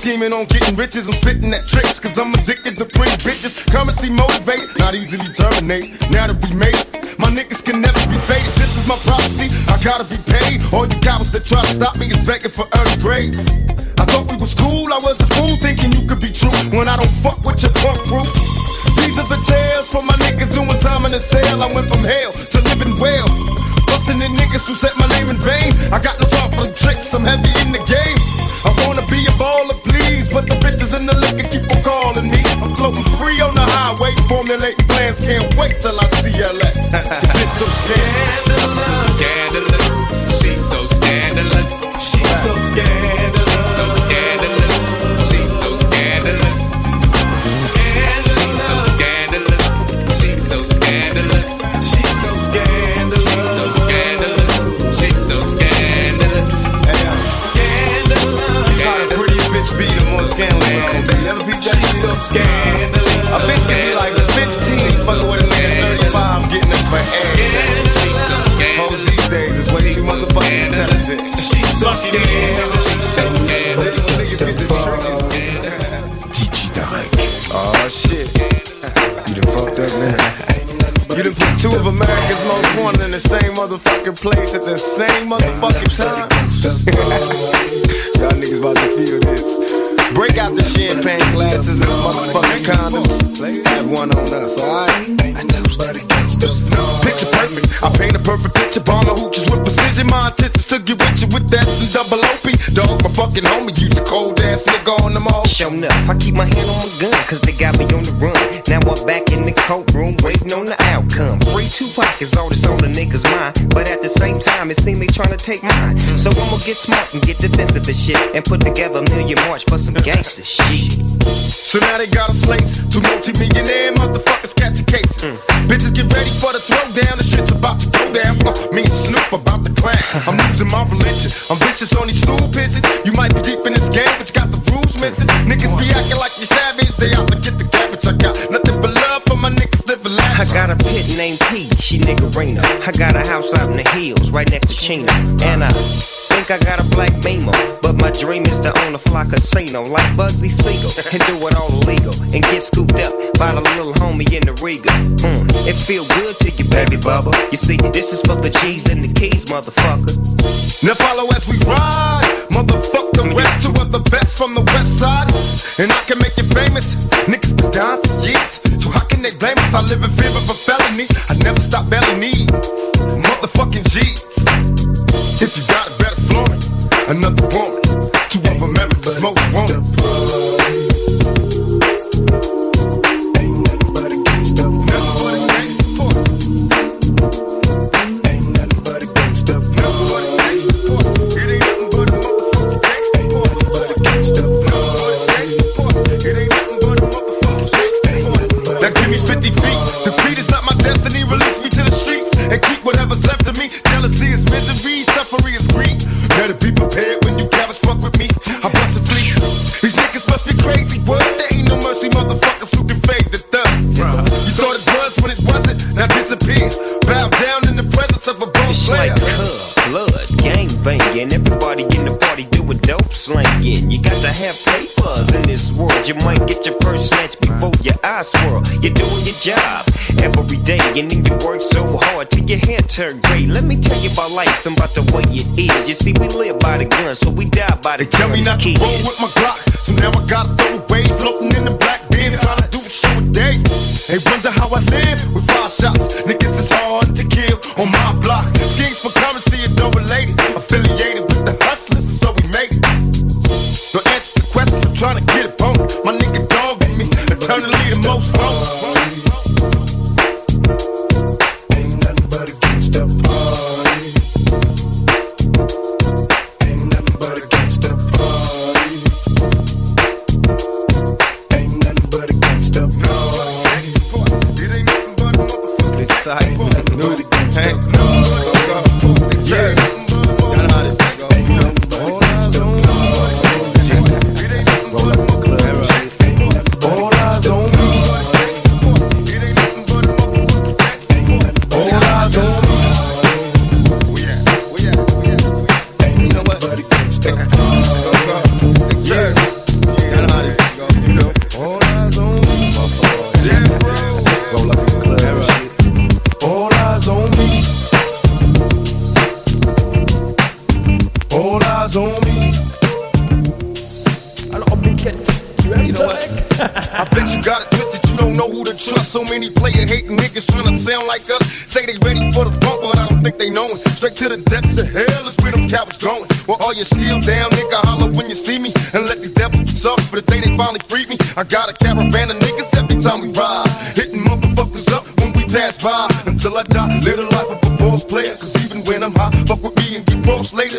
[SPEAKER 2] Scheming on getting riches, I'm spitting at tricks. Cause I'm addicted to pretty bitches. Currency motivated, not easily terminate. Now that we made it, my niggas can never be faded. This is my prophecy. I gotta be paid. All you cowards that try to stop me is begging for early grades. I thought we was cool, I was a fool thinking you could be true when I don't fuck with your punk crew. These are the tales for my niggas doing time in the cell. I went from hell to living well. Busting in niggas who set my name in vain. I got no time for the tricks, I'm heavy in the game. I wanna be a baller, please, but the bitches in the liquor keep on calling me. I'm floating free on the highway, formulating plans, can't wait till I see LA. Cause it's so scandalous. Scandalous. Time. Y'all niggas about to feel this. Break out the champagne glasses and motherfucking condoms. Have one on us, alright? Picture perfect. I paint a perfect picture. Bomb the hooches with precision. My intentions to get with you with that double OP. Dog, my fucking homie. Use a cold ass nigga on them all.
[SPEAKER 18] Show enough. I keep my hand on my gun, cause they got me on the run. Now I'm back in the courtroom, waiting on the outcome. Free Tupac is all the time, it seems they trying to take mine. So I'ma get smart and get defensive and shit. And put together a million march for some gangster shit.
[SPEAKER 2] So now they got a slate. Two multi-millionaire motherfuckers catch a case. Bitches get ready for the throwdown. The shit's about to go down. Uh, me and Snoop about to clash. I'm losing my religion. I'm vicious on these stool pigeons. You might be deep in this game, but you got the rules missing. Niggas be acting like
[SPEAKER 18] hills, right next to Chino. And I think I got a black Beamer. But my dream is to own a fly casino like Bugsy Siegel. And do it all illegal. And get scooped up by the little homie in the Riga. Mm, it feel good to you, baby bubba. You see, this is for the G's and the keys, motherfucker.
[SPEAKER 2] Now follow as we ride. Motherfuck the rest, two of the best from the west side. And I can make you famous. Niggas been down for years. So how can they blame us? I live in fear of a felony. I never stop belly needs. Motherfucking G's. If you got it, better flaunt it. Another woman. Two of America's most wanted. And
[SPEAKER 18] then you work so hard till your hair turn gray. Let me tell you about life and about the way it is. You see, we live by the gun, so we die by the
[SPEAKER 2] They tell me not to roll with my Glock, so now I gotta throw away. Floating in the black bin, trying to do a show a day. They wonder how I live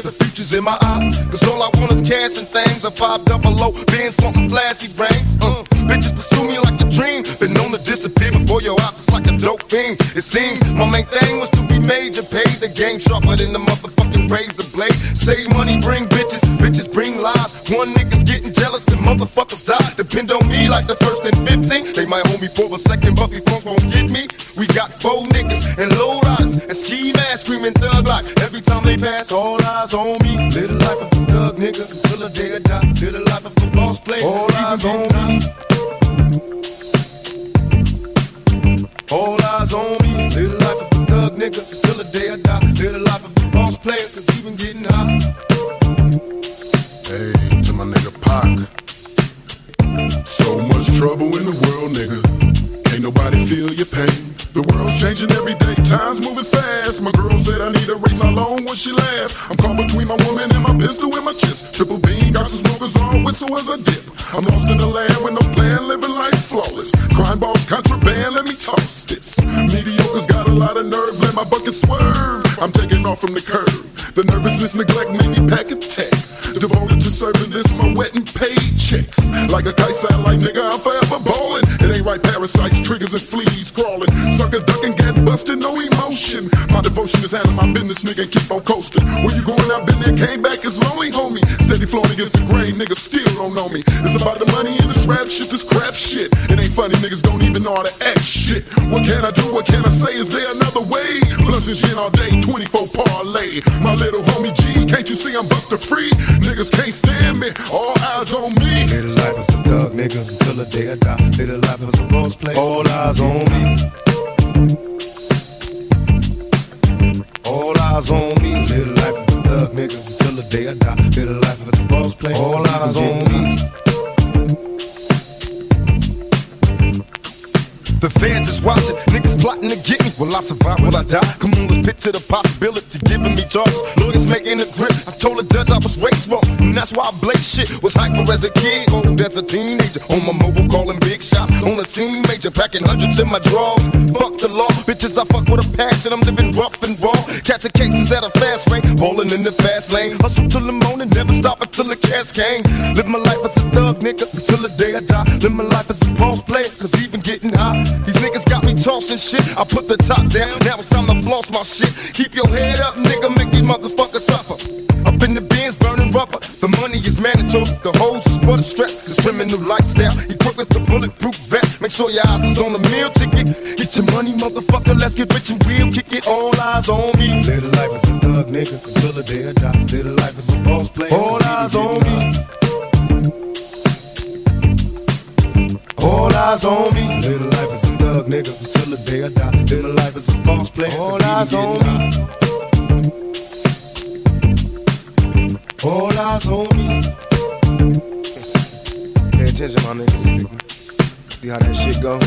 [SPEAKER 2] The future's in my eyes. Cause all I want is cash and things. A five double O, bands wanting flashy brains. Uh, bitches pursue me like a dream. Been known to disappear before your eyes, it's like a dope fiend. It seems my main thing was to be major, pay the game sharper than the motherfucking razor blade. Save money, bring bitches, bitches bring lies. One nigga's getting jealous and motherfuckers die. Depend on me like the first and 15. They might hold me for a second, but before gon' get me. We got four niggas and low riders and ski masks screaming thug like every time they pass. All eyes on me. Live the life of a thug nigga until the day I die. Live the life of a boss player, all eyes on me. All eyes on me. Live the life of a thug nigga until the day I die. Live the life of a boss player, cause he been getting high.
[SPEAKER 19] Hey, to my nigga Pac. So much trouble in the world, nigga. Can't nobody feel your pain. The world's changing every day, time's moving fast. My girl said I need a race, how long will she last? I'm caught between my woman and my pistol and my chips. Triple beam, got some smokers on, whistle as a dip. I'm lost in the land with no plan, living life flawless. Crime boss, contraband, let me toss this. Mediocre's got a lot of nerve, let my bucket swerve. I'm taking off from the curb. The nervousness, neglect, made me pack a tech. Devoted to serving this, my wet and paid checks. Like a kite satellite, nigga, I'm forever ballin'. Right, parasites, triggers, and fleas crawling. Sucker ducking, get busted, no emotion. My devotion is out handling my business, nigga, and keep on coasting. Where you going? I've been there, came back, it's lonely, homie. Steady flowing against the grain, niggas still don't know me. It's about the money and this rap shit, this crap shit. It ain't funny, niggas don't even know how to act shit. What can I do? What can I say? Is there another way? Blunts and shit all day, 24 parlay. My little homie G, can't you see I'm buster free? Niggas can't stand me, all eyes on me.
[SPEAKER 2] Live the life as a thug nigga until the day I die. Live the life player. All eyes on me. All eyes on me. Live life of a thug nigga until the day I die. Live life as a boss play. All eyes on me. The feds is watching, niggas plotting to get me. Will I survive? Will I die? Come on, let's picture the possibility giving me charges. Lawyers making a grip. I told the judge I was raised wrong, and that's why I blake shit. Was hyper as a kid, old as a teenager. On my mobile, calling big shots. On the scene, major, packing hundreds in my drawers. Fuck the law, bitches, I fuck with a passion. I'm living rough and raw. Catching cases at a fast rate, bowling in the fast lane. Hustle till the morning, never stop until the cash came. Live my life as a thug, nigga, until the day I die. Live my life as a boss player, cause even getting tossing shit. I put the top down, now it's time to floss my shit. Keep your head up, nigga, make these motherfuckers suffer. Up in the bins, burning rubber. The money is mandatory. The hoes is for the stress. This criminal lifestyle. Equipped with the bulletproof vest. Make sure your eyes is on the meal ticket. Get your money, motherfucker. Let's get rich and real. Kick it. All eyes on me. Live the life as a thug, nigga. Until the day I die. Live the life as a boss player. All eyes on me. All eyes on me. Live the life as a thug, nigga. Until the day I die. Live the life as a boss player. All eyes on me. All eyes on me. Pay attention, my niggas. See how that shit go?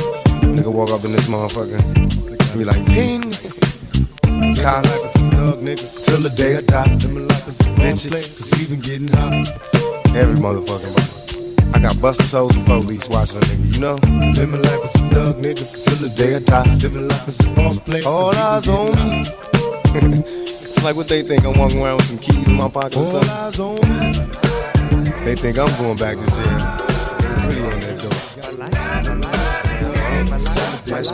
[SPEAKER 2] Nigga walk up in this motherfucker. Be like, ping. Cops, thug nigga. Till the day I die. Live my life a bitches. Cause even getting hot. Every motherfucking body. I got busted souls and police watching a nigga, you know? Live my life as a thug nigga. Till the day I die. Live my life as a boss player. All eyes on me. it's like what they think I'm walking around with some keys in my pocket or something. All eyes on me. They think I'm going back to jail. Got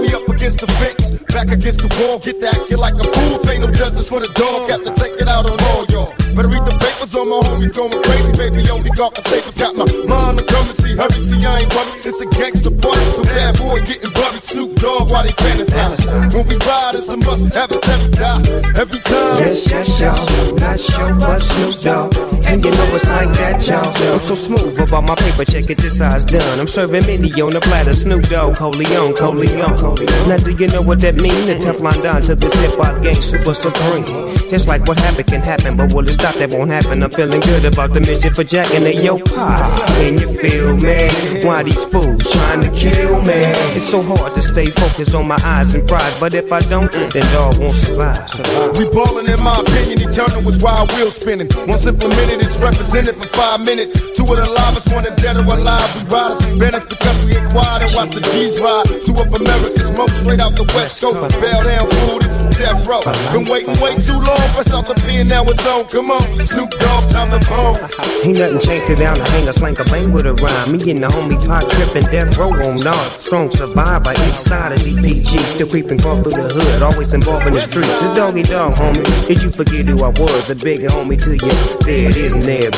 [SPEAKER 2] me up against the fence, back against the wall. Get to acting like a fool. Ain't no justice for the dog. Got to take it out on all y'all. Better read the papers on my homies going crazy. Baby, only talking papers. Got my mind to come and see. Hurry, see, I ain't running. It's a gangster party. So bad boy getting bloody. Snoop Dogg while they fantasize. When we ride, it's a must have us every die. Every time.
[SPEAKER 18] Yes, yes, y'all. Not sure, but Snoop Dogg. And you know it's like that, y'all. I'm so smooth about my paper. Check it, this size done. I'm serving on a platter. Snoop Dogg, Corleone, Corleone. Now do you know what that mean? The Teflon Don to this hip hop gang, super supreme. It's like what happened can happen, but will it stop? That won't happen. I'm feeling good about the mission for Jack and the yo pie. Can you feel me? Why these fools trying to kill me? It's so hard to stay focused on my eyes and pride, but if I don't, then dog won't survive. survive.
[SPEAKER 2] We ballin' in my opinion, eternal was wild wheel spinning. Once implemented, it's represented for five minutes. Two of the livest, one of dead or alive. We riders, been us we inquired and watched the G's ride. Two of America's most straight out the West Coast. Bell down fool, this is death row. Been waiting way too long, out the pen, now it's on. Come on, Snoop Dogg, time to bone.
[SPEAKER 18] Ain't nothing changed it down to hang a slang a bang with a rhyme. Me and the homie pot tripping death row on north. Strong survivor each side of DPG. Still creeping crawl through the hood, always involved in the streets. It's doggy dog, homie. Did you forget who I was? The big homie to you. There it is, and there.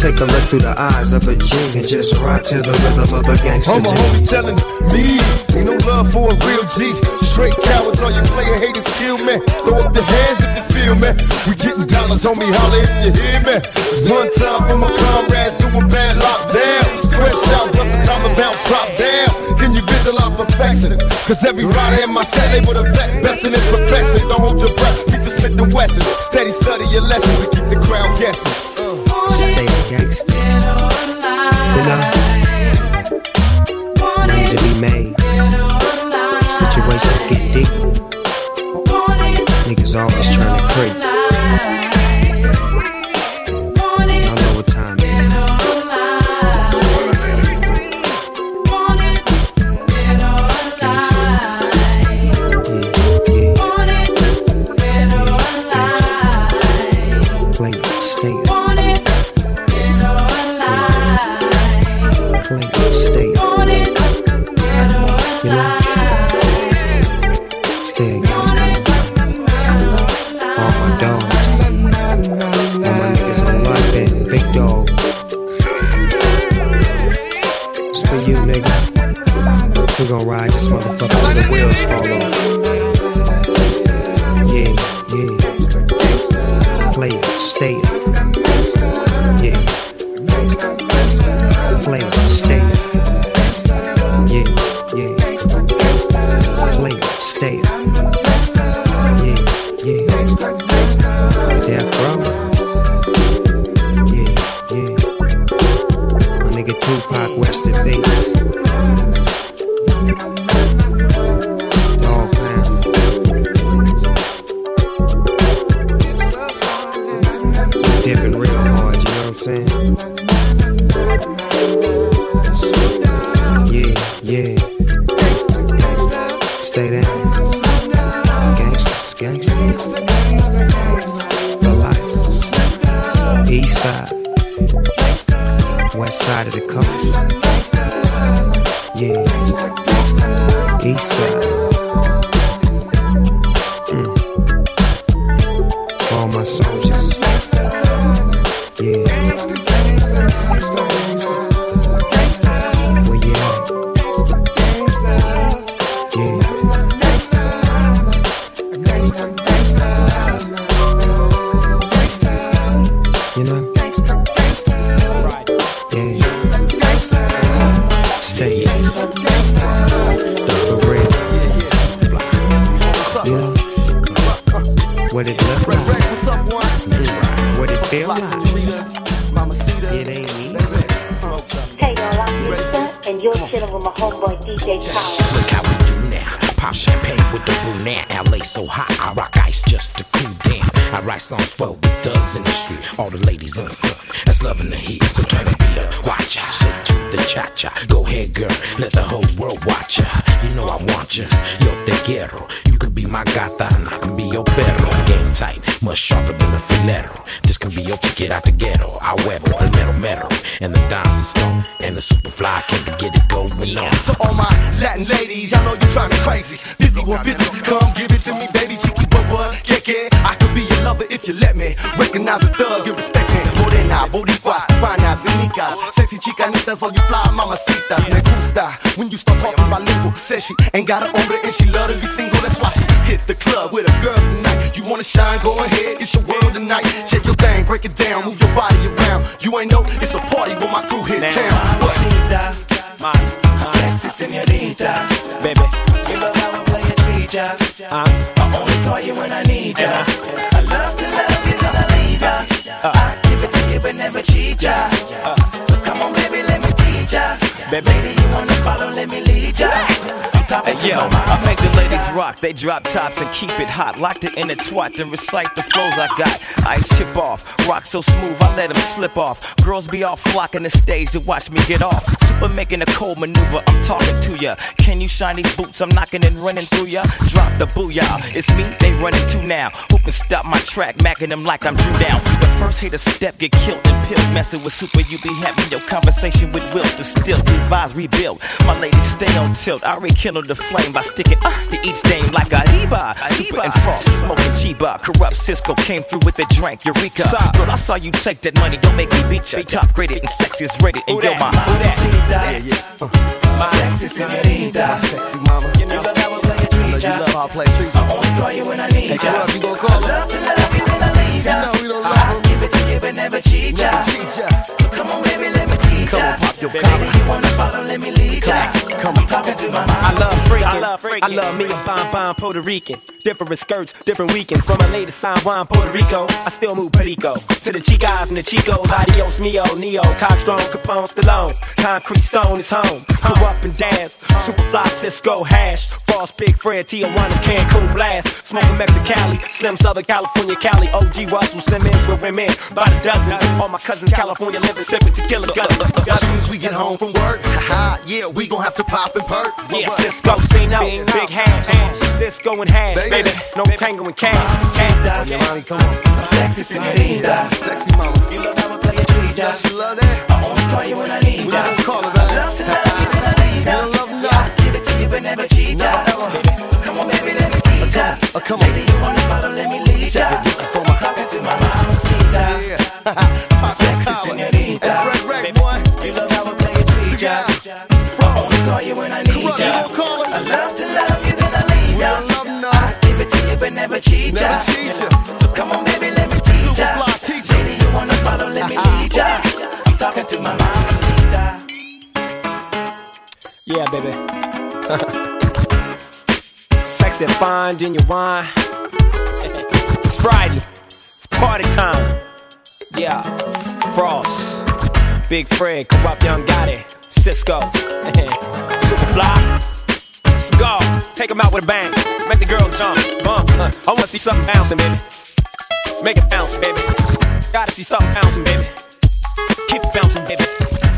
[SPEAKER 18] Take a look through the eyes of a G and just rock to the rhythm of a gangster.
[SPEAKER 2] All my homies telling me, ain't no love for a real G. Straight cowards, all you player haters kill me. Throw up your hands if you feel feel me? We getting dollars, homie, holla if you hear me. It's one time for my comrades doing bad lockdown. Fresh out, just the time about drop down. Can you visualize perfection? Cause every rider in my set, they would have best in its perfection. Don't hold your breath, keep the Smith and Wesson. Steady study your lessons and keep the crowd guessing.
[SPEAKER 18] Stay a gangster. You know? To be made. Situations get deep. Niggas always trying to creep. We gon' ride this motherfucker till the wheels fall off. Gangsters, gangsters. Life. East side. West side of the coast. Yeah. East side.
[SPEAKER 20] Yo, I
[SPEAKER 21] make the ladies rock, they drop tops and keep it hot. Locked it in a twat, then recite the flows I got. Ice chip off, rock so smooth, I let them slip off. Girls be all flocking the stage to watch me get off. Super making a cold maneuver, I'm talking to ya. Can you shine these boots? I'm knocking and running through ya. Drop the booyah, it's me, they running to now. Who can stop my track, macking them like I'm Drew Down? The first hater step, get killed and pill. Messing with super, you be having your conversation with Will to still revise, rebuild. My ladies stay on tilt, I rekindle the flame by sticking uh, to each dame like a Reba. Super and frost, smoking Chiba. Corrupt Cisco came through with a drink, Eureka. Girl, I saw you take that money, don't make me beat ya. Top graded and sexy sexiest rated, and yo, my who that?
[SPEAKER 20] Yeah, yeah. Uh. Sexy senorita.
[SPEAKER 10] Sexy mama.
[SPEAKER 20] You know that I will play a treat
[SPEAKER 10] You love how I play treat
[SPEAKER 20] I only call you when I need
[SPEAKER 10] Hey,
[SPEAKER 20] ya.
[SPEAKER 10] up, you gonna call
[SPEAKER 20] I love to love you when I leave ya.
[SPEAKER 10] You know we don't love
[SPEAKER 20] I give it to you but never cheat ya.
[SPEAKER 10] Ya.
[SPEAKER 20] So come on, baby, let me
[SPEAKER 10] Come on, pop your
[SPEAKER 20] Baby,
[SPEAKER 10] collar.
[SPEAKER 20] you wanna follow, let me lead ya.
[SPEAKER 10] Come
[SPEAKER 20] I'm talking to my mama.
[SPEAKER 22] I love freaking.
[SPEAKER 20] I love
[SPEAKER 22] love I love me a fine, fine Puerto Rican. Different skirts, different weekends. From LA to San Juan, Puerto Rico. I still move Perico. To the Chicas and the Chicos. Adios, mio, Neo. Cockstrong, Capone, Stallone. Concrete stone is home. Go up and dance. Superfly, Cisco, hash. Frost, Big Fred, Tijuana, Cancun, blast. Smoking Mexicali. Slim Southern California, Cali. OG Russell, Simmons with women. By the dozen. All my cousins, California, living, sipping tequila. Guzzling,
[SPEAKER 13] As soon
[SPEAKER 22] guzzling.
[SPEAKER 13] as we get home from work, haha, yeah, we gon' have to pop and perk.
[SPEAKER 22] Yeah, Cisco, Cino, big hash, Cisco and hash, baby, no tango and cash. cash.
[SPEAKER 10] Yeah, mommy, come on.
[SPEAKER 20] Sexy senorita.
[SPEAKER 10] Sexy mama.
[SPEAKER 20] You love how I play a treat ya.
[SPEAKER 10] You love that?
[SPEAKER 20] I only call you when I need
[SPEAKER 10] We
[SPEAKER 20] ya.
[SPEAKER 10] don't call it
[SPEAKER 20] I love to love you when I leave ya.
[SPEAKER 10] You don't love
[SPEAKER 20] Yeah, I give it to you but never cheat ya. So come on, baby, let me teach ya.
[SPEAKER 10] Oh, come on.
[SPEAKER 20] Baby, you wanna follow, let me lead ya.
[SPEAKER 10] This is for my
[SPEAKER 20] Talking to my mamacita.
[SPEAKER 10] Yeah.
[SPEAKER 20] Sexy senorita. You when I need
[SPEAKER 10] Corrupt,
[SPEAKER 20] ya.
[SPEAKER 10] you don't call us.
[SPEAKER 20] I love to love you then I leave ya. I give it to you but never cheat ya.
[SPEAKER 10] Never cheat ya.
[SPEAKER 20] So come on, baby, let me teach ya.
[SPEAKER 10] Teacher.
[SPEAKER 20] Baby, you wanna follow, let me uh-huh. lead ya. I'm talking to my mamacita.
[SPEAKER 22] Yeah, baby. Sexy and fine, genuine. It's Friday. It's party time. Yeah. Frost. Big Fred, Corrupt Young Gotti. Cisco. Superfly. Cigar. Take 'em out with a bang. Make the girls jump. Bump. Uh, I wanna see something bouncing, baby. Make it bounce, baby. Gotta see something bouncing, baby. Keep bouncing, baby.